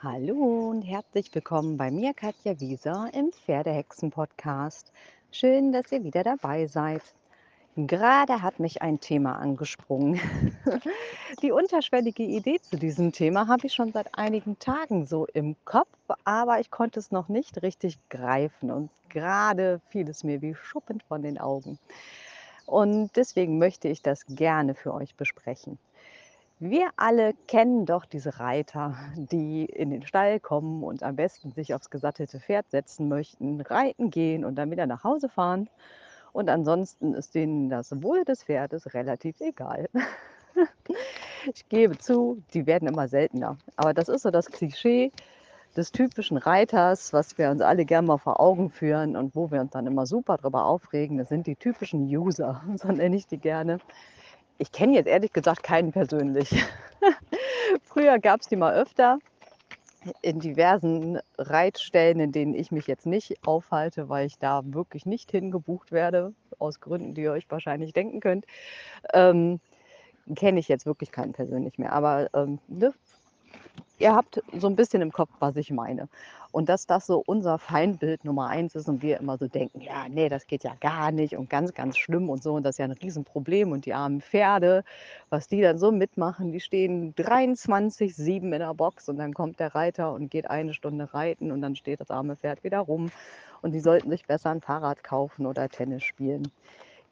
Hallo und herzlich willkommen bei mir, Katja Wieser, im Pferdehexen-Podcast. Schön, dass ihr wieder dabei seid. Gerade hat mich ein Thema angesprungen. Die unterschwellige Idee zu diesem Thema habe ich schon seit einigen Tagen so im Kopf, aber ich konnte es noch nicht richtig greifen und gerade fiel es mir wie Schuppen von den Augen. Und deswegen möchte ich das gerne für euch besprechen. Wir alle kennen doch diese Reiter, die in den Stall kommen und am besten sich aufs gesattelte Pferd setzen möchten, reiten gehen und dann wieder nach Hause fahren. Und ansonsten ist denen das Wohl des Pferdes relativ egal. Ich gebe zu, die werden immer seltener. Aber das ist so das Klischee des typischen Reiters, was wir uns alle gerne mal vor Augen führen und wo wir uns dann immer super drüber aufregen. Das sind die typischen User, so nenne ich die gerne. Ich kenne jetzt ehrlich gesagt keinen persönlich. Früher gab es die mal öfter in diversen Reitstellen, in denen ich mich jetzt nicht aufhalte, weil ich da wirklich nicht hingebucht werde, aus Gründen, die ihr euch wahrscheinlich denken könnt. Ähm, kenne ich jetzt wirklich keinen persönlich mehr. Aber ähm, ne, ihr habt so ein bisschen im Kopf, was ich meine. Und dass das so unser Feindbild Nummer eins ist und wir immer so denken, ja, nee, das geht ja gar nicht und ganz, ganz schlimm und so und das ist ja ein Riesenproblem und die armen Pferde, was die dann so mitmachen, die stehen 23,7 in der Box und dann kommt der Reiter und geht eine Stunde reiten und dann steht das arme Pferd wieder rum und die sollten sich besser ein Fahrrad kaufen oder Tennis spielen.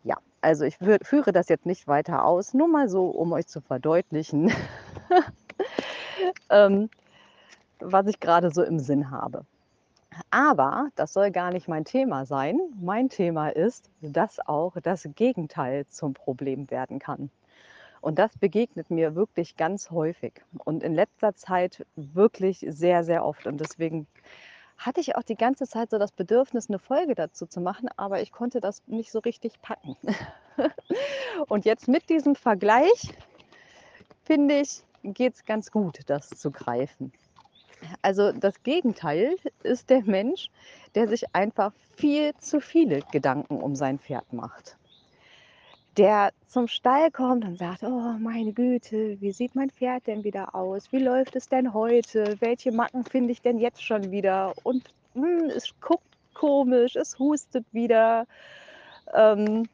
Ja, also ich führe das jetzt nicht weiter aus, nur mal so, um euch zu verdeutlichen, ähm, was ich gerade so im Sinn habe. Aber das soll gar nicht mein Thema sein. Mein Thema ist, dass auch das Gegenteil zum Problem werden kann. Und das begegnet mir wirklich ganz häufig und in letzter Zeit wirklich sehr, sehr oft. Und deswegen hatte ich auch die ganze Zeit so das Bedürfnis, eine Folge dazu zu machen, aber ich konnte das nicht so richtig packen. und jetzt mit diesem Vergleich, finde ich, geht es ganz gut, das zu greifen. Also das Gegenteil ist der Mensch, der sich einfach viel zu viele Gedanken um sein Pferd macht. Der zum Stall kommt und sagt, oh meine Güte, wie sieht mein Pferd denn wieder aus? Wie läuft es denn heute? Welche Macken finde ich denn jetzt schon wieder? Und hm, es guckt komisch, es hustet wieder. Ähm,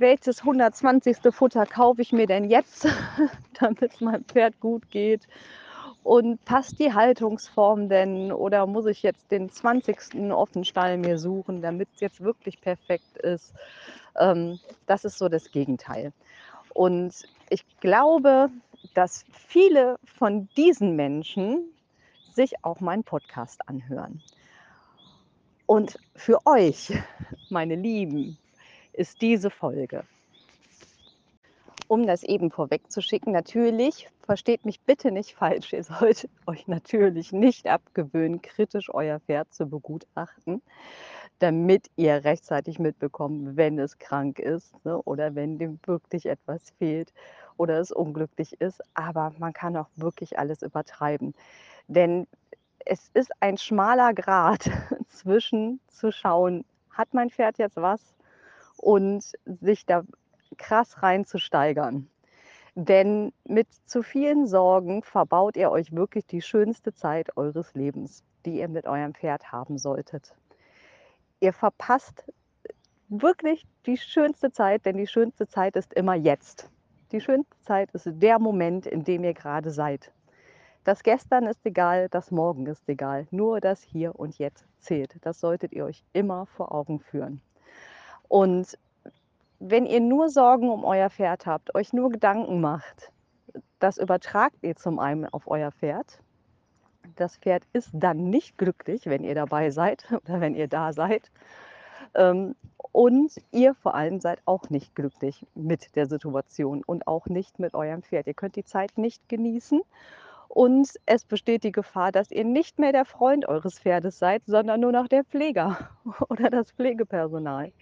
welches 120. Futter kaufe ich mir denn jetzt, damit es meinem Pferd gut geht? Und passt die Haltungsform denn oder muss ich jetzt den 20. Offenstall mir suchen, damit es jetzt wirklich perfekt ist? Ähm, das ist so das Gegenteil. Und ich glaube, dass viele von diesen Menschen sich auch meinen Podcast anhören. Und für euch, meine Lieben, ist diese Folge um das eben vorwegzuschicken, natürlich, versteht mich bitte nicht falsch, ihr solltet euch natürlich nicht abgewöhnen, kritisch euer Pferd zu begutachten, damit ihr rechtzeitig mitbekommt, wenn es krank ist ne, oder wenn dem wirklich etwas fehlt oder es unglücklich ist. Aber man kann auch wirklich alles übertreiben. Denn es ist ein schmaler Grat zwischen zu schauen, hat mein Pferd jetzt was und sich da krass reinzusteigern. Denn mit zu vielen Sorgen verbaut ihr euch wirklich die schönste Zeit eures Lebens, die ihr mit eurem Pferd haben solltet. Ihr verpasst wirklich die schönste Zeit, denn die schönste Zeit ist immer jetzt. Die schönste Zeit ist der Moment, in dem ihr gerade seid. Das Gestern ist egal, das Morgen ist egal. Nur das Hier und Jetzt zählt. Das solltet ihr euch immer vor Augen führen. Und wenn ihr nur Sorgen um euer Pferd habt, euch nur Gedanken macht, das übertragt ihr zum einen auf euer Pferd. Das Pferd ist dann nicht glücklich, wenn ihr dabei seid oder wenn ihr da seid. Ähm, und ihr vor allem seid auch nicht glücklich mit der Situation und auch nicht mit eurem Pferd. Ihr könnt die Zeit nicht genießen und es besteht die Gefahr, dass ihr nicht mehr der Freund eures Pferdes seid, sondern nur noch der Pfleger oder das Pflegepersonal.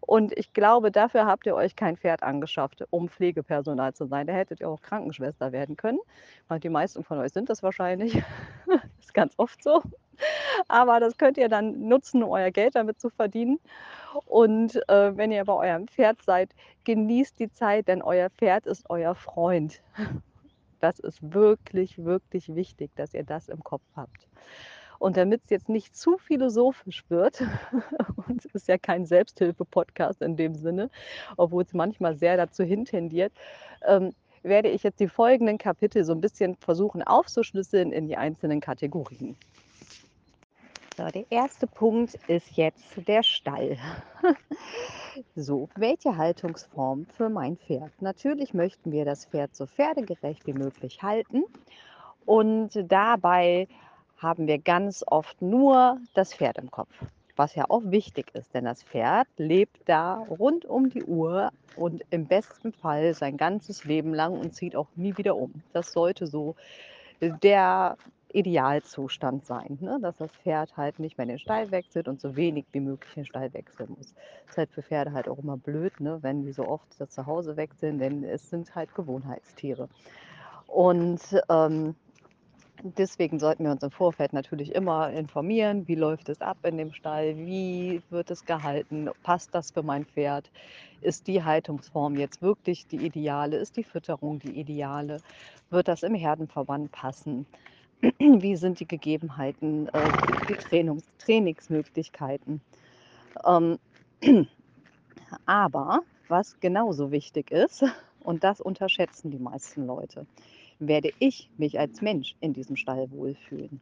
Und ich glaube, dafür habt ihr euch kein Pferd angeschafft, um Pflegepersonal zu sein. Da hättet ihr auch Krankenschwester werden können. Die meisten von euch sind das wahrscheinlich. das ist ganz oft so. Aber das könnt ihr dann nutzen, um euer Geld damit zu verdienen. Und äh, wenn ihr bei eurem Pferd seid, genießt die Zeit, denn euer Pferd ist euer Freund. Das ist wirklich, wirklich wichtig, dass ihr das im Kopf habt. Und damit es jetzt nicht zu philosophisch wird, und es ist ja kein Selbsthilfe-Podcast in dem Sinne, obwohl es manchmal sehr dazu hintendiert, ähm, werde ich jetzt die folgenden Kapitel so ein bisschen versuchen aufzuschlüsseln in die einzelnen Kategorien. So, der erste Punkt ist jetzt der Stall. so, welche Haltungsform für mein Pferd? Natürlich möchten wir das Pferd so pferdegerecht wie möglich halten und dabei haben wir ganz oft nur das Pferd im Kopf, was ja auch wichtig ist, denn das Pferd lebt da rund um die Uhr und im besten Fall sein ganzes Leben lang und zieht auch nie wieder um. Das sollte so der Idealzustand sein, ne? dass das Pferd halt nicht mehr in den Stall wechselt und so wenig wie möglich den Stall wechseln muss. Das ist halt für Pferde halt auch immer blöd, ne? wenn die so oft das Zuhause wechseln, denn es sind halt Gewohnheitstiere. Und ähm, Deswegen sollten wir uns im Vorfeld natürlich immer informieren, wie läuft es ab in dem Stall, wie wird es gehalten, passt das für mein Pferd, ist die Haltungsform jetzt wirklich die ideale, ist die Fütterung die ideale, wird das im Herdenverband passen, wie sind die Gegebenheiten, äh, die Trainings Trainingsmöglichkeiten. Ähm, aber was genauso wichtig ist, und das unterschätzen die meisten Leute, werde ich mich als Mensch in diesem Stall wohlfühlen.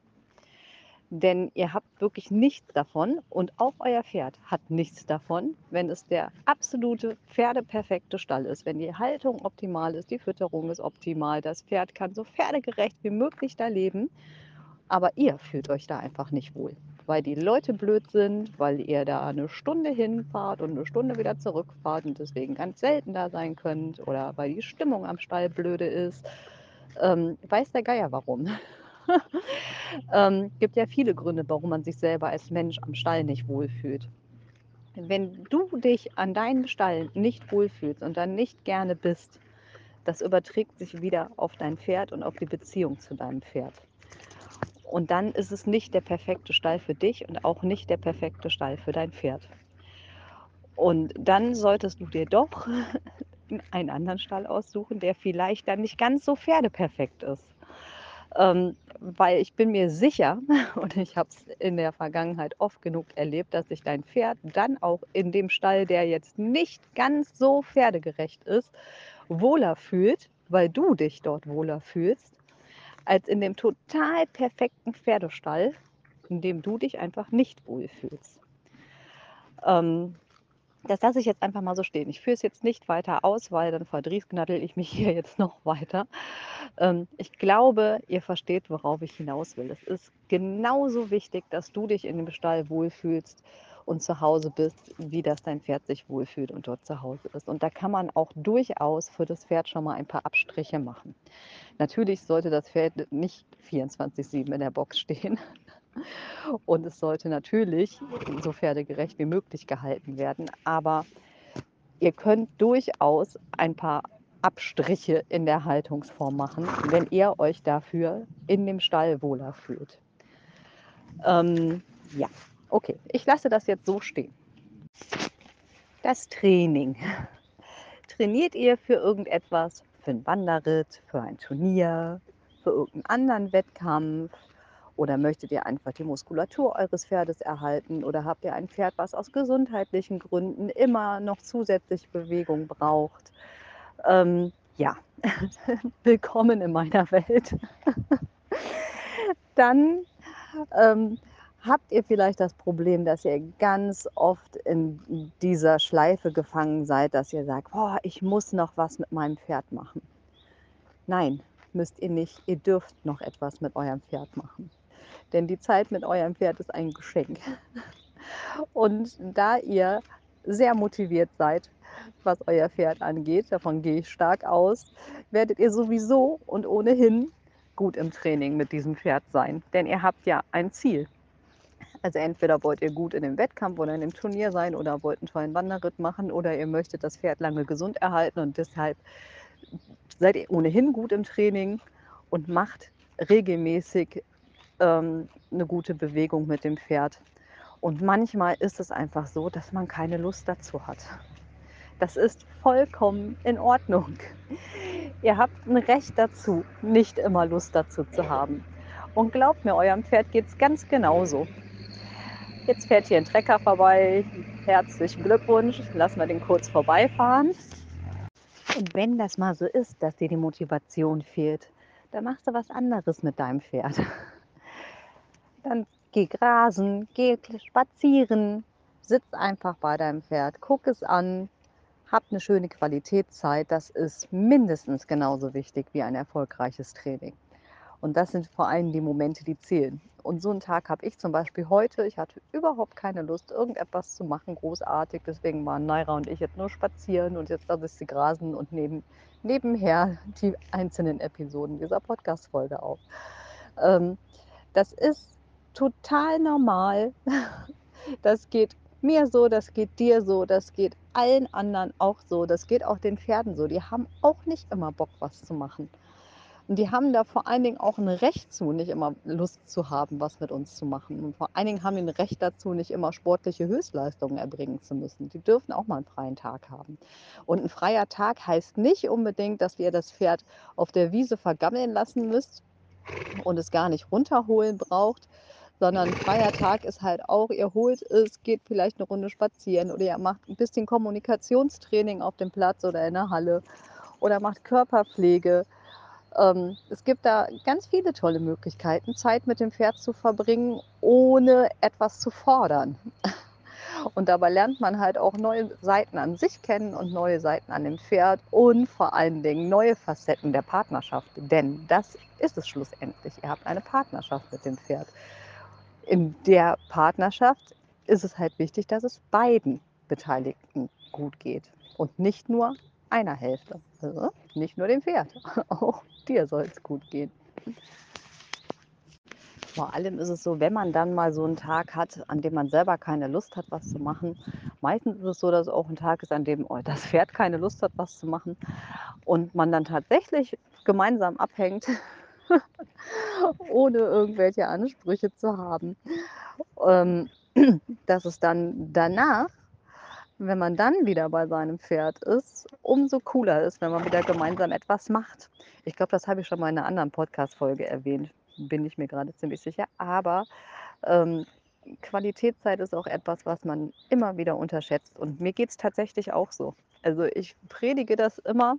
Denn ihr habt wirklich nichts davon und auch euer Pferd hat nichts davon, wenn es der absolute pferdeperfekte Stall ist, wenn die Haltung optimal ist, die Fütterung ist optimal, das Pferd kann so pferdegerecht wie möglich da leben, aber ihr fühlt euch da einfach nicht wohl, weil die Leute blöd sind, weil ihr da eine Stunde hinfahrt und eine Stunde wieder zurückfahrt und deswegen ganz selten da sein könnt oder weil die Stimmung am Stall blöde ist ähm, weiß der Geier warum. ähm, gibt ja viele Gründe, warum man sich selber als Mensch am Stall nicht wohlfühlt. Wenn du dich an deinem Stall nicht wohlfühlst und dann nicht gerne bist, das überträgt sich wieder auf dein Pferd und auf die Beziehung zu deinem Pferd. Und dann ist es nicht der perfekte Stall für dich und auch nicht der perfekte Stall für dein Pferd. Und dann solltest du dir doch einen anderen Stall aussuchen, der vielleicht dann nicht ganz so pferdeperfekt ist. Ähm, weil ich bin mir sicher, und ich habe es in der Vergangenheit oft genug erlebt, dass sich dein Pferd dann auch in dem Stall, der jetzt nicht ganz so pferdegerecht ist, wohler fühlt, weil du dich dort wohler fühlst, als in dem total perfekten Pferdestall, in dem du dich einfach nicht wohlfühlst. Ähm, das lasse ich jetzt einfach mal so stehen. Ich führe es jetzt nicht weiter aus, weil dann verdrießknaddel ich mich hier jetzt noch weiter. Ähm, ich glaube, ihr versteht, worauf ich hinaus will. Es ist genauso wichtig, dass du dich in dem Stall wohlfühlst und zu Hause bist, wie das dein Pferd sich wohlfühlt und dort zu Hause ist. Und da kann man auch durchaus für das Pferd schon mal ein paar Abstriche machen. Natürlich sollte das Pferd nicht 24-7 in der Box stehen. Und es sollte natürlich so pferdegerecht wie möglich gehalten werden. Aber ihr könnt durchaus ein paar Abstriche in der Haltungsform machen, wenn ihr euch dafür in dem Stall wohler fühlt. Ähm, ja, okay, ich lasse das jetzt so stehen. Das Training. Trainiert ihr für irgendetwas? Für einen Wanderritt, für ein Turnier, für irgendeinen anderen Wettkampf? Oder möchtet ihr einfach die Muskulatur eures Pferdes erhalten? Oder habt ihr ein Pferd, was aus gesundheitlichen Gründen immer noch zusätzlich Bewegung braucht? Ähm, ja, willkommen in meiner Welt. Dann ähm, habt ihr vielleicht das Problem, dass ihr ganz oft in dieser Schleife gefangen seid, dass ihr sagt, oh, ich muss noch was mit meinem Pferd machen. Nein, müsst ihr nicht. Ihr dürft noch etwas mit eurem Pferd machen. Denn die Zeit mit eurem Pferd ist ein Geschenk. Und da ihr sehr motiviert seid, was euer Pferd angeht, davon gehe ich stark aus, werdet ihr sowieso und ohnehin gut im Training mit diesem Pferd sein. Denn ihr habt ja ein Ziel. Also entweder wollt ihr gut in dem Wettkampf oder in dem Turnier sein oder wollt einen tollen Wanderritt machen oder ihr möchtet das Pferd lange gesund erhalten und deshalb seid ihr ohnehin gut im Training und macht regelmäßig ähm, eine gute Bewegung mit dem Pferd. Und manchmal ist es einfach so, dass man keine Lust dazu hat. Das ist vollkommen in Ordnung. Ihr habt ein Recht dazu, nicht immer Lust dazu zu haben. Und glaubt mir, eurem Pferd geht es ganz genauso. Jetzt fährt hier ein Trecker vorbei. Herzlichen Glückwunsch. Lassen wir den kurz vorbeifahren. Und wenn das mal so ist, dass dir die Motivation fehlt, dann machst du was anderes mit deinem Pferd. Dann geh grasen, geh spazieren, sitz einfach bei deinem Pferd, guck es an, hab eine schöne Qualitätszeit. Das ist mindestens genauso wichtig wie ein erfolgreiches Training. Und das sind vor allem die Momente, die zählen. Und so einen Tag habe ich zum Beispiel heute. Ich hatte überhaupt keine Lust, irgendetwas zu machen, großartig. Deswegen waren Naira und ich jetzt nur spazieren und jetzt lasse ich sie grasen und neben, nebenher die einzelnen Episoden dieser Podcast-Folge auf. Ähm, das ist total normal. Das geht mir so, das geht dir so, das geht allen anderen auch so, das geht auch den Pferden so. Die haben auch nicht immer Bock, was zu machen. Und die haben da vor allen Dingen auch ein Recht zu, nicht immer Lust zu haben, was mit uns zu machen. Und vor allen Dingen haben die ein Recht dazu, nicht immer sportliche Höchstleistungen erbringen zu müssen. Die dürfen auch mal einen freien Tag haben. Und ein freier Tag heißt nicht unbedingt, dass ihr das Pferd auf der Wiese vergammeln lassen müsst und es gar nicht runterholen braucht, sondern freier Tag ist halt auch, ihr holt es, geht vielleicht eine Runde spazieren oder ihr macht ein bisschen Kommunikationstraining auf dem Platz oder in der Halle oder macht Körperpflege ähm, es gibt da ganz viele tolle Möglichkeiten, Zeit mit dem Pferd zu verbringen, ohne etwas zu fordern. Und dabei lernt man halt auch neue Seiten an sich kennen und neue Seiten an dem Pferd und vor allen Dingen neue Facetten der Partnerschaft. Denn das ist es schlussendlich. Ihr habt eine Partnerschaft mit dem Pferd. In der Partnerschaft ist es halt wichtig, dass es beiden Beteiligten gut geht und nicht nur einer Hälfte. Also nicht nur dem Pferd, auch dir soll es gut gehen. Vor allem ist es so, wenn man dann mal so einen Tag hat, an dem man selber keine Lust hat, was zu machen. Meistens ist es so, dass es auch ein Tag ist, an dem oh, das Pferd keine Lust hat, was zu machen. Und man dann tatsächlich gemeinsam abhängt, ohne irgendwelche Ansprüche zu haben. Ähm, dass es dann danach wenn man dann wieder bei seinem Pferd ist, umso cooler ist, wenn man wieder gemeinsam etwas macht. Ich glaube, das habe ich schon mal in einer anderen Podcast-Folge erwähnt, bin ich mir gerade ziemlich sicher. Aber ähm, Qualitätszeit ist auch etwas, was man immer wieder unterschätzt. Und mir geht es tatsächlich auch so. Also ich predige das immer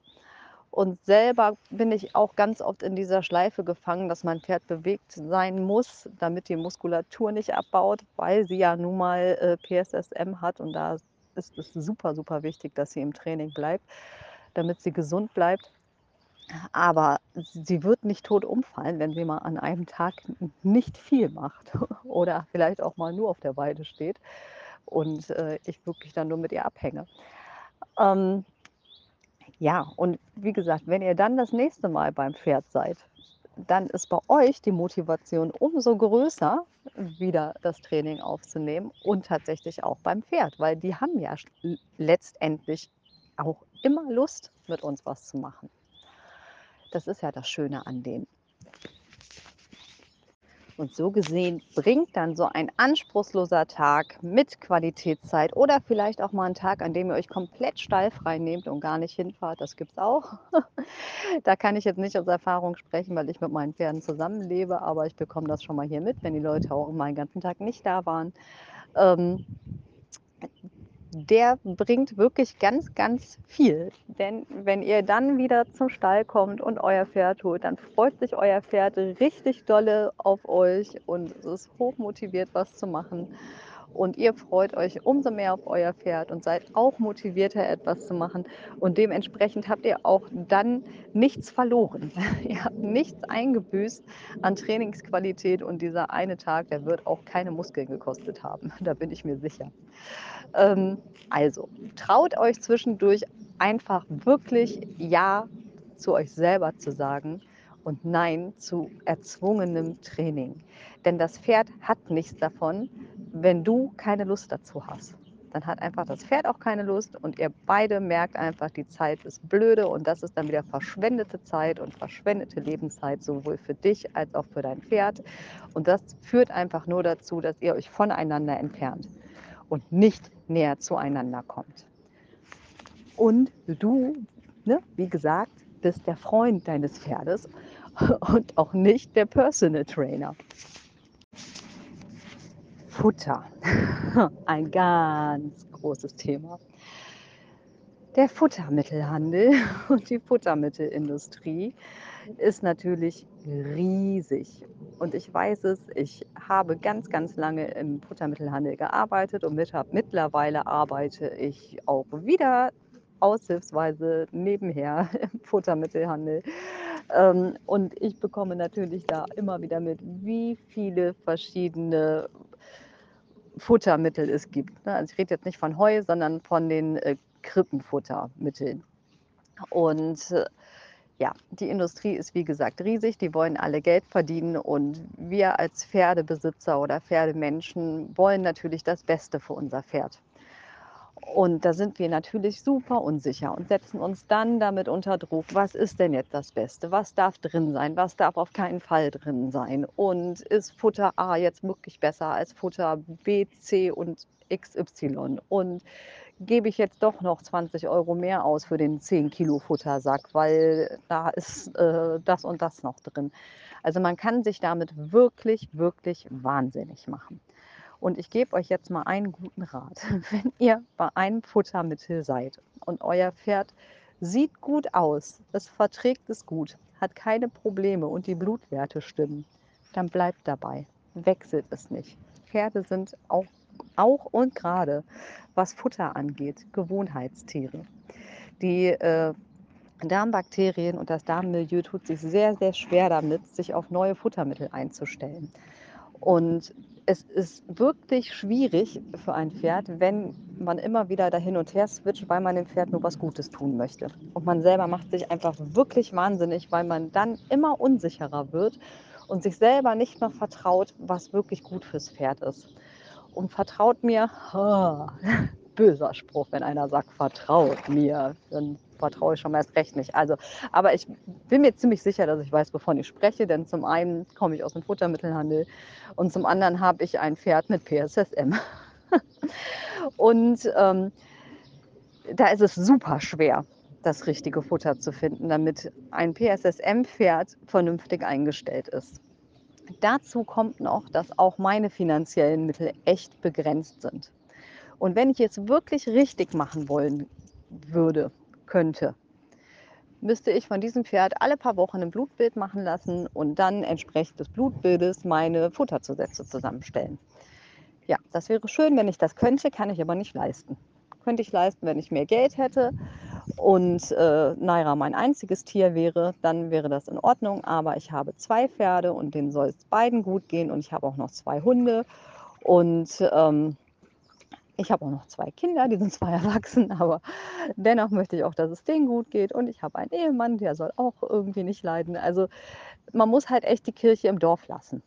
und selber bin ich auch ganz oft in dieser Schleife gefangen, dass mein Pferd bewegt sein muss, damit die Muskulatur nicht abbaut, weil sie ja nun mal äh, PSSM hat und da ist es super, super wichtig, dass sie im Training bleibt, damit sie gesund bleibt. Aber sie wird nicht tot umfallen, wenn sie mal an einem Tag nicht viel macht oder vielleicht auch mal nur auf der Weide steht und äh, ich wirklich dann nur mit ihr abhänge. Ähm, ja, und wie gesagt, wenn ihr dann das nächste Mal beim Pferd seid, dann ist bei euch die Motivation umso größer, wieder das Training aufzunehmen und tatsächlich auch beim Pferd, weil die haben ja letztendlich auch immer Lust, mit uns was zu machen. Das ist ja das Schöne an denen. Und so gesehen bringt dann so ein anspruchsloser Tag mit Qualitätszeit oder vielleicht auch mal ein Tag, an dem ihr euch komplett stallfrei nehmt und gar nicht hinfahrt, das gibt es auch. da kann ich jetzt nicht aus Erfahrung sprechen, weil ich mit meinen Pferden zusammenlebe, aber ich bekomme das schon mal hier mit, wenn die Leute auch mal einen ganzen Tag nicht da waren. Ähm, der bringt wirklich ganz, ganz viel. Denn wenn ihr dann wieder zum Stall kommt und euer Pferd holt, dann freut sich euer Pferd richtig dolle auf euch und es ist hochmotiviert, was zu machen. Und ihr freut euch umso mehr auf euer Pferd und seid auch motivierter, etwas zu machen. Und dementsprechend habt ihr auch dann nichts verloren. ihr habt nichts eingebüßt an Trainingsqualität und dieser eine Tag, der wird auch keine Muskeln gekostet haben. Da bin ich mir sicher. Ähm, also, traut euch zwischendurch einfach wirklich Ja zu euch selber zu sagen und Nein zu erzwungenem Training. Denn das Pferd hat nichts davon, wenn du keine Lust dazu hast. Dann hat einfach das Pferd auch keine Lust und ihr beide merkt einfach, die Zeit ist blöde und das ist dann wieder verschwendete Zeit und verschwendete Lebenszeit, sowohl für dich als auch für dein Pferd. Und das führt einfach nur dazu, dass ihr euch voneinander entfernt und nicht näher zueinander kommt. Und du, ne, wie gesagt, bist der Freund deines Pferdes und auch nicht der Personal Trainer. Futter. Ein ganz großes Thema. Der Futtermittelhandel und die Futtermittelindustrie ist natürlich riesig. Und ich weiß es, ich habe ganz, ganz lange im Futtermittelhandel gearbeitet und mit, mittlerweile arbeite ich auch wieder aushilfsweise nebenher im Futtermittelhandel. Ähm, und ich bekomme natürlich da immer wieder mit, wie viele verschiedene Futtermittel es gibt. Ne? Also ich rede jetzt nicht von Heu, sondern von den äh, Krippenfuttermitteln. Und äh, ja, die Industrie ist wie gesagt riesig, die wollen alle Geld verdienen und wir als Pferdebesitzer oder Pferdemenschen wollen natürlich das Beste für unser Pferd. Und da sind wir natürlich super unsicher und setzen uns dann damit unter Druck. Was ist denn jetzt das Beste? Was darf drin sein? Was darf auf keinen Fall drin sein? Und ist Futter A jetzt wirklich besser als Futter B, C und XY? Und gebe ich jetzt doch noch 20 Euro mehr aus für den 10 Kilo Futtersack, weil da ist äh, das und das noch drin. Also man kann sich damit wirklich, wirklich wahnsinnig machen. Und ich gebe euch jetzt mal einen guten Rat. Wenn ihr bei einem Futtermittel seid und euer Pferd sieht gut aus, es verträgt es gut, hat keine Probleme und die Blutwerte stimmen, dann bleibt dabei. Wechselt es nicht. Pferde sind auch, auch und gerade, was Futter angeht, Gewohnheitstiere. Die äh, Darmbakterien und das Darmmilieu tut sich sehr, sehr schwer damit, sich auf neue Futtermittel einzustellen. Und es ist wirklich schwierig für ein Pferd, wenn man immer wieder dahin und her switcht, weil man dem Pferd nur was Gutes tun möchte. Und man selber macht sich einfach wirklich wahnsinnig, weil man dann immer unsicherer wird und sich selber nicht mehr vertraut, was wirklich gut fürs Pferd ist. Und vertraut mir, oh, böser Spruch, wenn einer sagt, vertraut mir, dann vertraue ich schon erst recht nicht. Also, aber ich bin mir ziemlich sicher, dass ich weiß, wovon ich spreche, denn zum einen komme ich aus dem Futtermittelhandel und zum anderen habe ich ein Pferd mit PSSM. und ähm, da ist es super schwer, das richtige Futter zu finden, damit ein PSSM-Pferd vernünftig eingestellt ist. Dazu kommt noch, dass auch meine finanziellen Mittel echt begrenzt sind. Und wenn ich jetzt wirklich richtig machen wollen würde, könnte, müsste ich von diesem Pferd alle paar Wochen ein Blutbild machen lassen und dann entsprechend des Blutbildes meine Futterzusätze zusammenstellen. Ja, das wäre schön, wenn ich das könnte, kann ich aber nicht leisten. Könnte ich leisten, wenn ich mehr Geld hätte und äh, Naira mein einziges Tier wäre, dann wäre das in Ordnung. Aber ich habe zwei Pferde und denen soll es beiden gut gehen und ich habe auch noch zwei Hunde und ähm, ich habe auch noch zwei Kinder, die sind zwar erwachsen, aber dennoch möchte ich auch, dass es denen gut geht. Und ich habe einen Ehemann, der soll auch irgendwie nicht leiden. Also man muss halt echt die Kirche im Dorf lassen.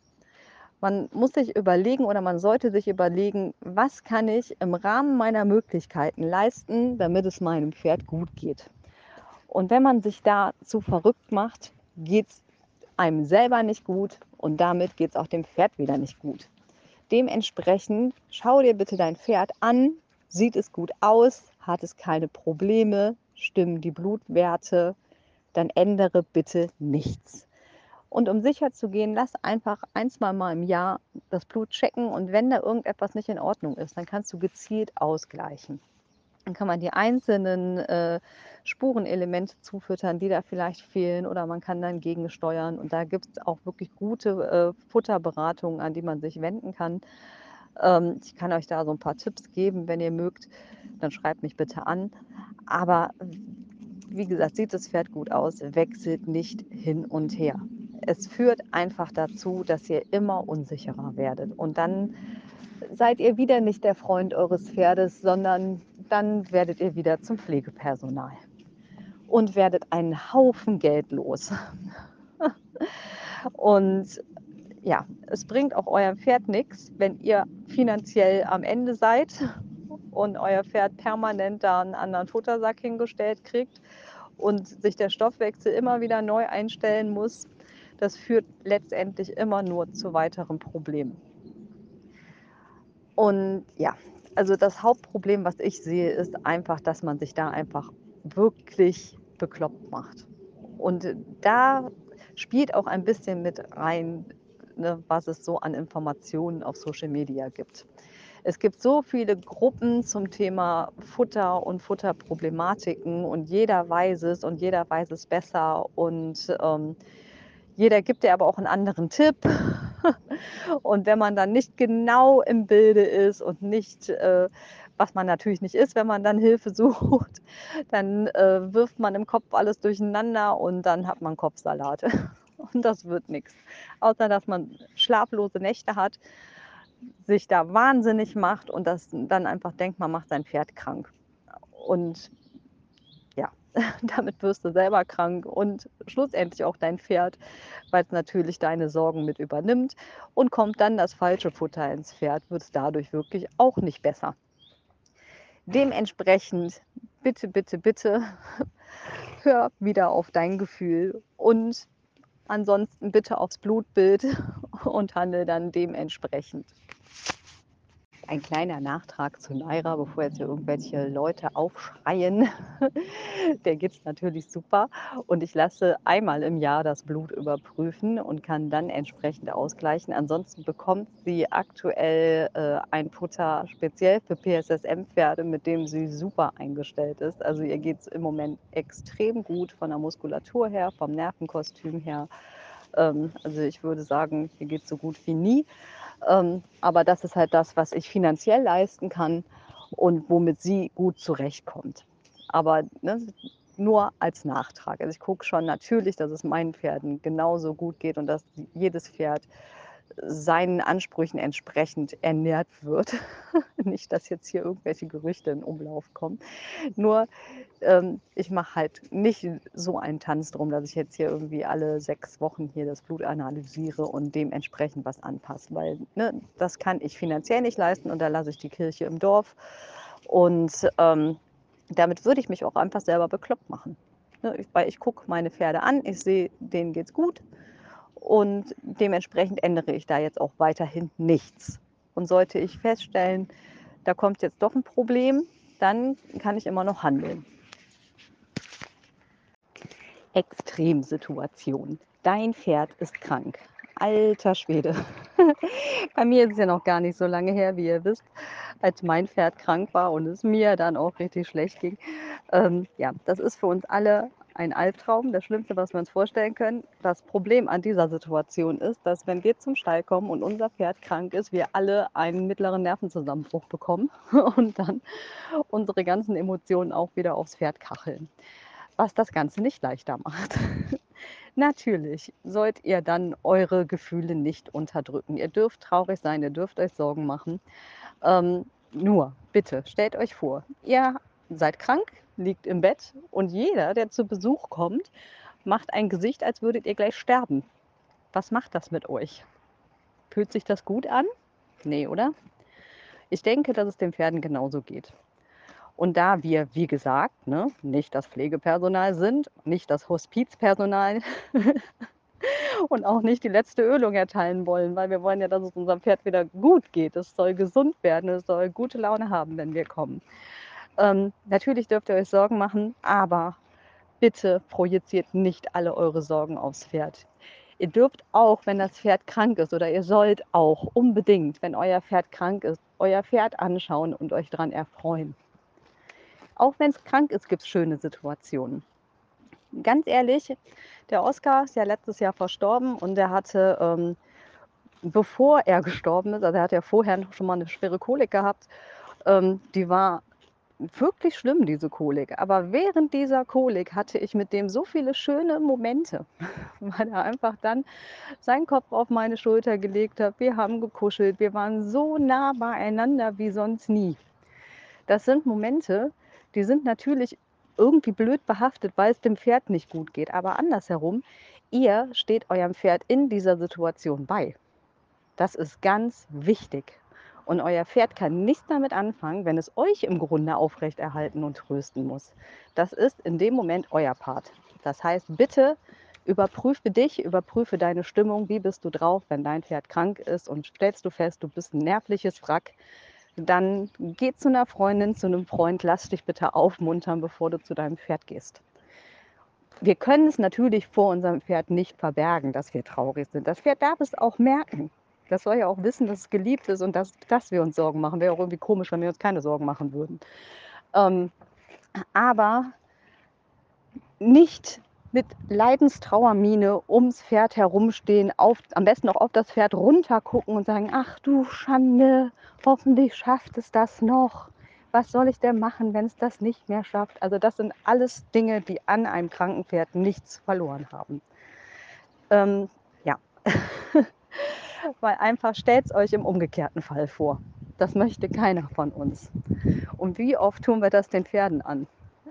Man muss sich überlegen oder man sollte sich überlegen, was kann ich im Rahmen meiner Möglichkeiten leisten, damit es meinem Pferd gut geht. Und wenn man sich da zu verrückt macht, geht es einem selber nicht gut und damit geht es auch dem Pferd wieder nicht gut. Dementsprechend schau dir bitte dein Pferd an. Sieht es gut aus? Hat es keine Probleme? Stimmen die Blutwerte? Dann ändere bitte nichts. Und um sicher zu gehen, lass einfach ein, zwei Mal im Jahr das Blut checken und wenn da irgendetwas nicht in Ordnung ist, dann kannst du gezielt ausgleichen. Dann kann man die einzelnen äh, Spurenelemente zufüttern, die da vielleicht fehlen oder man kann dann gegensteuern. Und da gibt es auch wirklich gute äh, Futterberatungen, an die man sich wenden kann. Ähm, ich kann euch da so ein paar Tipps geben, wenn ihr mögt, dann schreibt mich bitte an. Aber wie gesagt, sieht das Pferd gut aus, wechselt nicht hin und her. Es führt einfach dazu, dass ihr immer unsicherer werdet. Und dann seid ihr wieder nicht der Freund eures Pferdes, sondern dann werdet ihr wieder zum Pflegepersonal und werdet einen Haufen Geld los. und ja, es bringt auch eurem Pferd nichts, wenn ihr finanziell am Ende seid und euer Pferd permanent da einen anderen Futtersack hingestellt kriegt und sich der Stoffwechsel immer wieder neu einstellen muss. Das führt letztendlich immer nur zu weiteren Problemen. Und ja, Also das Hauptproblem, was ich sehe, ist einfach, dass man sich da einfach wirklich bekloppt macht. Und da spielt auch ein bisschen mit rein, ne, was es so an Informationen auf Social Media gibt. Es gibt so viele Gruppen zum Thema Futter und Futterproblematiken und jeder weiß es und jeder weiß es besser und ähm, jeder gibt dir aber auch einen anderen Tipp. Und wenn man dann nicht genau im Bilde ist und nicht, äh, was man natürlich nicht ist, wenn man dann Hilfe sucht, dann äh, wirft man im Kopf alles durcheinander und dann hat man Kopfsalat. Und das wird nichts. Außer dass man schlaflose Nächte hat, sich da wahnsinnig macht und das dann einfach denkt, man macht sein Pferd krank. Und damit wirst du selber krank und schlussendlich auch dein Pferd, weil es natürlich deine Sorgen mit übernimmt. Und kommt dann das falsche Futter ins Pferd, wird es dadurch wirklich auch nicht besser. Dementsprechend, bitte, bitte, bitte, hör wieder auf dein Gefühl und ansonsten bitte aufs Blutbild und handle dann dementsprechend ein kleiner Nachtrag zu Naira, bevor jetzt hier irgendwelche Leute aufschreien. Der geht es natürlich super. Und ich lasse einmal im Jahr das Blut überprüfen und kann dann entsprechend ausgleichen. Ansonsten bekommt sie aktuell äh, ein Futter speziell für PSSM-Pferde, mit dem sie super eingestellt ist. Also ihr geht es im Moment extrem gut von der Muskulatur her, vom Nervenkostüm her. Ähm, also ich würde sagen, hier geht es so gut wie nie. Ähm, aber das ist halt das, was ich finanziell leisten kann und womit sie gut zurechtkommt. Aber ne, nur als Nachtrag. Also ich gucke schon natürlich, dass es meinen Pferden genauso gut geht und dass jedes Pferd seinen Ansprüchen entsprechend ernährt wird. Nicht, dass jetzt hier irgendwelche Gerüchte in Umlauf kommen. Nur ähm, ich mache halt nicht so einen Tanz drum, dass ich jetzt hier irgendwie alle sechs Wochen hier das Blut analysiere und dementsprechend was anpasse. Weil ne, das kann ich finanziell nicht leisten und da lasse ich die Kirche im Dorf. Und ähm, damit würde ich mich auch einfach selber bekloppt machen. Ne, weil ich gucke meine Pferde an, ich sehe, denen geht's gut und dementsprechend ändere ich da jetzt auch weiterhin nichts. Und sollte ich feststellen, da kommt jetzt doch ein Problem, dann kann ich immer noch handeln. Extremsituation. Dein Pferd ist krank. Alter Schwede. Bei mir ist es ja noch gar nicht so lange her, wie ihr wisst, als mein Pferd krank war und es mir dann auch richtig schlecht ging. Ähm, ja, das ist für uns alle ein Albtraum, das Schlimmste, was wir uns vorstellen können. Das Problem an dieser Situation ist, dass wenn wir zum Stall kommen und unser Pferd krank ist, wir alle einen mittleren Nervenzusammenbruch bekommen und dann unsere ganzen Emotionen auch wieder aufs Pferd kacheln. Was das Ganze nicht leichter macht. Natürlich sollt ihr dann eure Gefühle nicht unterdrücken. Ihr dürft traurig sein, ihr dürft euch Sorgen machen. Ähm, nur, bitte, stellt euch vor, ihr seid krank, liegt im Bett und jeder, der zu Besuch kommt, macht ein Gesicht, als würdet ihr gleich sterben. Was macht das mit euch? Fühlt sich das gut an? Nee, oder? Ich denke, dass es den Pferden genauso geht. Und da wir, wie gesagt, ne, nicht das Pflegepersonal sind, nicht das Hospizpersonal und auch nicht die letzte Ölung erteilen wollen, weil wir wollen ja, dass es unserem Pferd wieder gut geht. Es soll gesund werden, es soll gute Laune haben, wenn wir kommen. Ähm, natürlich dürft ihr euch Sorgen machen, aber bitte projiziert nicht alle eure Sorgen aufs Pferd. Ihr dürft auch, wenn das Pferd krank ist, oder ihr sollt auch unbedingt, wenn euer Pferd krank ist, euer Pferd anschauen und euch daran erfreuen. Auch wenn es krank ist, gibt es schöne Situationen. Ganz ehrlich, der Oskar ist ja letztes Jahr verstorben und er hatte, ähm, bevor er gestorben ist, also er hat ja vorher schon mal eine schwere Kolik gehabt, ähm, die war wirklich schlimm, diese Kolik. Aber während dieser Kolik hatte ich mit dem so viele schöne Momente, weil er einfach dann seinen Kopf auf meine Schulter gelegt hat. Wir haben gekuschelt, wir waren so nah beieinander wie sonst nie. Das sind Momente, die sind natürlich irgendwie blöd behaftet, weil es dem Pferd nicht gut geht. Aber andersherum, ihr steht eurem Pferd in dieser Situation bei. Das ist ganz wichtig. Und euer Pferd kann nichts damit anfangen, wenn es euch im Grunde aufrechterhalten und trösten muss. Das ist in dem Moment euer Part. Das heißt, bitte überprüfe dich, überprüfe deine Stimmung, wie bist du drauf, wenn dein Pferd krank ist und stellst du fest, du bist ein nervliches Wrack, dann geh zu einer Freundin, zu einem Freund, lass dich bitte aufmuntern, bevor du zu deinem Pferd gehst. Wir können es natürlich vor unserem Pferd nicht verbergen, dass wir traurig sind. Das Pferd darf es auch merken. Das soll ja auch wissen, dass es geliebt ist und dass, dass wir uns Sorgen machen. Wäre auch irgendwie komisch, wenn wir uns keine Sorgen machen würden. Ähm, aber nicht mit Leidenstrauermine ums Pferd herumstehen, auf, am besten auch auf das Pferd runtergucken und sagen, ach du Schande, hoffentlich schafft es das noch. Was soll ich denn machen, wenn es das nicht mehr schafft? Also das sind alles Dinge, die an einem kranken Pferd nichts verloren haben. Ähm, ja, weil einfach stellt es euch im umgekehrten Fall vor. Das möchte keiner von uns. Und wie oft tun wir das den Pferden an?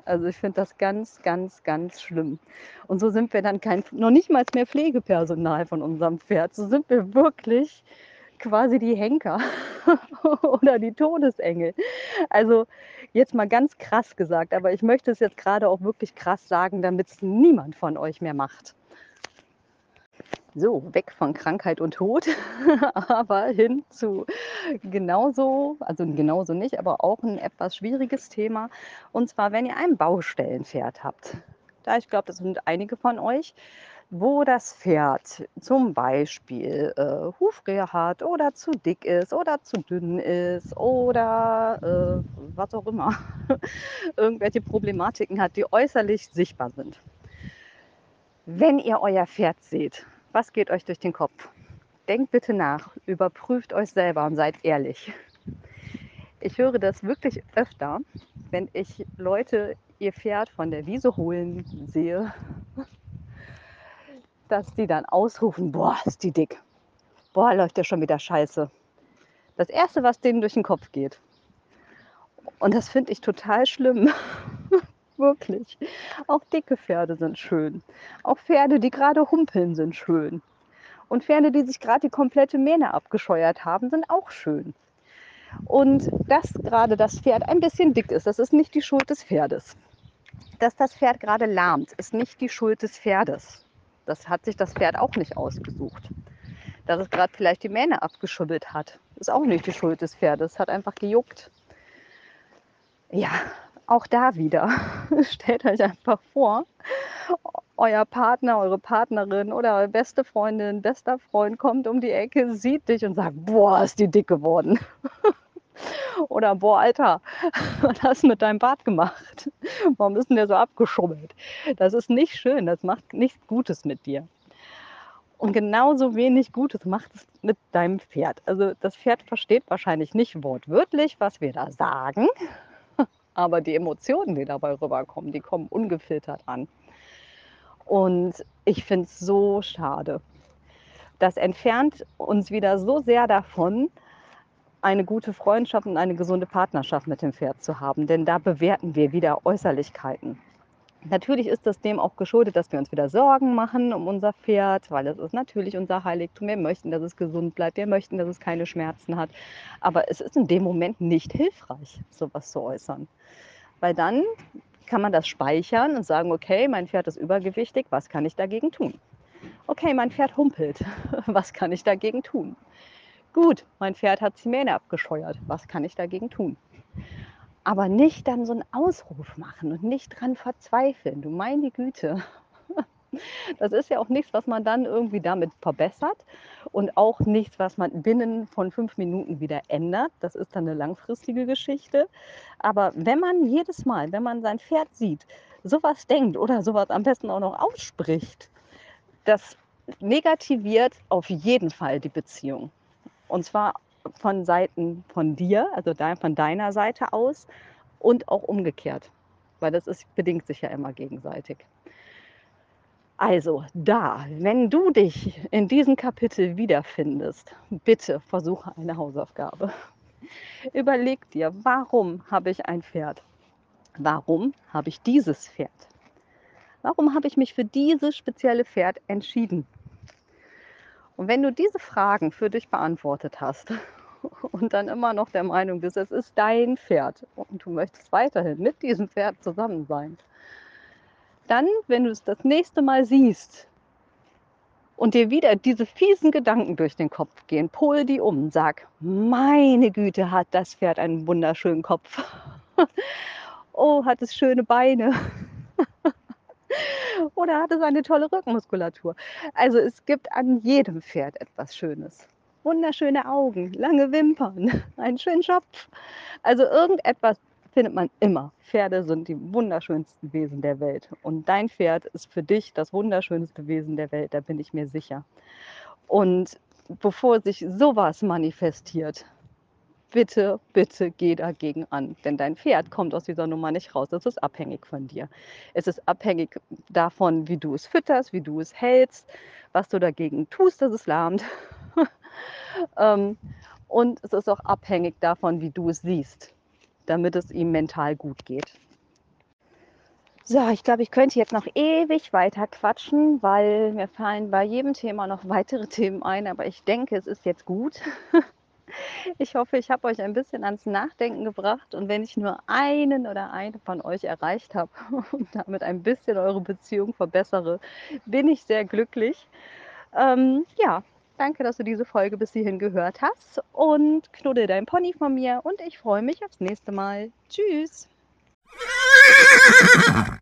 Also ich finde das ganz, ganz, ganz schlimm. Und so sind wir dann kein, noch nicht mal mehr Pflegepersonal von unserem Pferd. So sind wir wirklich quasi die Henker oder die Todesengel. Also jetzt mal ganz krass gesagt, aber ich möchte es jetzt gerade auch wirklich krass sagen, damit es niemand von euch mehr macht. So, weg von Krankheit und Tod, aber hin zu genauso, also genauso nicht, aber auch ein etwas schwieriges Thema. Und zwar, wenn ihr ein Baustellenpferd habt. Da ich glaube, das sind einige von euch, wo das Pferd zum Beispiel äh, Hufrehe hat oder zu dick ist oder zu dünn ist oder äh, was auch immer, irgendwelche Problematiken hat, die äußerlich sichtbar sind. Wenn ihr euer Pferd seht, was geht euch durch den Kopf? Denkt bitte nach, überprüft euch selber und seid ehrlich. Ich höre das wirklich öfter, wenn ich Leute ihr Pferd von der Wiese holen sehe, dass die dann ausrufen, boah, ist die dick. Boah, läuft ja schon wieder scheiße. Das Erste, was denen durch den Kopf geht. Und das finde ich total schlimm. Wirklich. Auch dicke Pferde sind schön. Auch Pferde, die gerade humpeln, sind schön. Und Pferde, die sich gerade die komplette Mähne abgescheuert haben, sind auch schön. Und dass gerade das Pferd ein bisschen dick ist, das ist nicht die Schuld des Pferdes. Dass das Pferd gerade lahmt, ist nicht die Schuld des Pferdes. Das hat sich das Pferd auch nicht ausgesucht. Dass es gerade vielleicht die Mähne abgeschubbelt hat, ist auch nicht die Schuld des Pferdes. Hat einfach gejuckt. Ja, auch da wieder, stellt euch einfach vor, euer Partner, eure Partnerin oder eure beste Freundin, bester Freund kommt um die Ecke, sieht dich und sagt, boah, ist die dick geworden. oder boah, Alter, was hast du mit deinem Bart gemacht? Warum ist denn der so abgeschummelt? Das ist nicht schön, das macht nichts Gutes mit dir. Und genauso wenig Gutes macht es mit deinem Pferd. Also das Pferd versteht wahrscheinlich nicht wortwörtlich, was wir da sagen, aber die Emotionen, die dabei rüberkommen, die kommen ungefiltert an. Und ich finde es so schade. Das entfernt uns wieder so sehr davon, eine gute Freundschaft und eine gesunde Partnerschaft mit dem Pferd zu haben. Denn da bewerten wir wieder Äußerlichkeiten. Natürlich ist das dem auch geschuldet, dass wir uns wieder Sorgen machen um unser Pferd, weil es ist natürlich unser Heiligtum. Wir möchten, dass es gesund bleibt. Wir möchten, dass es keine Schmerzen hat. Aber es ist in dem Moment nicht hilfreich, sowas zu äußern. Weil dann kann man das speichern und sagen, okay, mein Pferd ist übergewichtig, was kann ich dagegen tun? Okay, mein Pferd humpelt, was kann ich dagegen tun? Gut, mein Pferd hat die Mähne abgescheuert, was kann ich dagegen tun? Aber nicht dann so einen Ausruf machen und nicht dran verzweifeln. Du meine Güte. Das ist ja auch nichts, was man dann irgendwie damit verbessert und auch nichts, was man binnen von fünf Minuten wieder ändert. Das ist dann eine langfristige Geschichte. Aber wenn man jedes Mal, wenn man sein Pferd sieht, sowas denkt oder sowas am besten auch noch ausspricht, das negativiert auf jeden Fall die Beziehung. Und zwar von Seiten von dir, also von deiner Seite aus und auch umgekehrt, weil das ist, bedingt sich ja immer gegenseitig. Also da, wenn du dich in diesem Kapitel wiederfindest, bitte versuche eine Hausaufgabe. Überleg dir, warum habe ich ein Pferd? Warum habe ich dieses Pferd? Warum habe ich mich für dieses spezielle Pferd entschieden? Und wenn du diese Fragen für dich beantwortet hast und dann immer noch der Meinung bist, es ist dein Pferd und du möchtest weiterhin mit diesem Pferd zusammen sein, dann, wenn du es das nächste Mal siehst, und dir wieder diese fiesen Gedanken durch den Kopf gehen, pol die um, sag, meine Güte, hat das Pferd einen wunderschönen Kopf. oh, hat es schöne Beine. Oder hat es eine tolle Rückenmuskulatur? Also es gibt an jedem Pferd etwas Schönes. Wunderschöne Augen, lange Wimpern, einen schönen Schopf. Also irgendetwas findet man immer. Pferde sind die wunderschönsten Wesen der Welt. Und dein Pferd ist für dich das wunderschönste Wesen der Welt, da bin ich mir sicher. Und bevor sich sowas manifestiert, bitte, bitte geh dagegen an. Denn dein Pferd kommt aus dieser Nummer nicht raus. Es ist abhängig von dir. Es ist abhängig davon, wie du es fütterst, wie du es hältst, was du dagegen tust, dass es lahmt. Ähm, und es ist auch abhängig davon, wie du es siehst damit es ihm mental gut geht. So, ich glaube, ich könnte jetzt noch ewig weiter quatschen, weil mir fallen bei jedem Thema noch weitere Themen ein, aber ich denke, es ist jetzt gut. Ich hoffe, ich habe euch ein bisschen ans Nachdenken gebracht und wenn ich nur einen oder eine von euch erreicht habe und damit ein bisschen eure Beziehung verbessere, bin ich sehr glücklich. Ähm, ja, Danke, dass du diese Folge bis hierhin gehört hast und knuddel dein Pony von mir und ich freue mich aufs nächste Mal. Tschüss!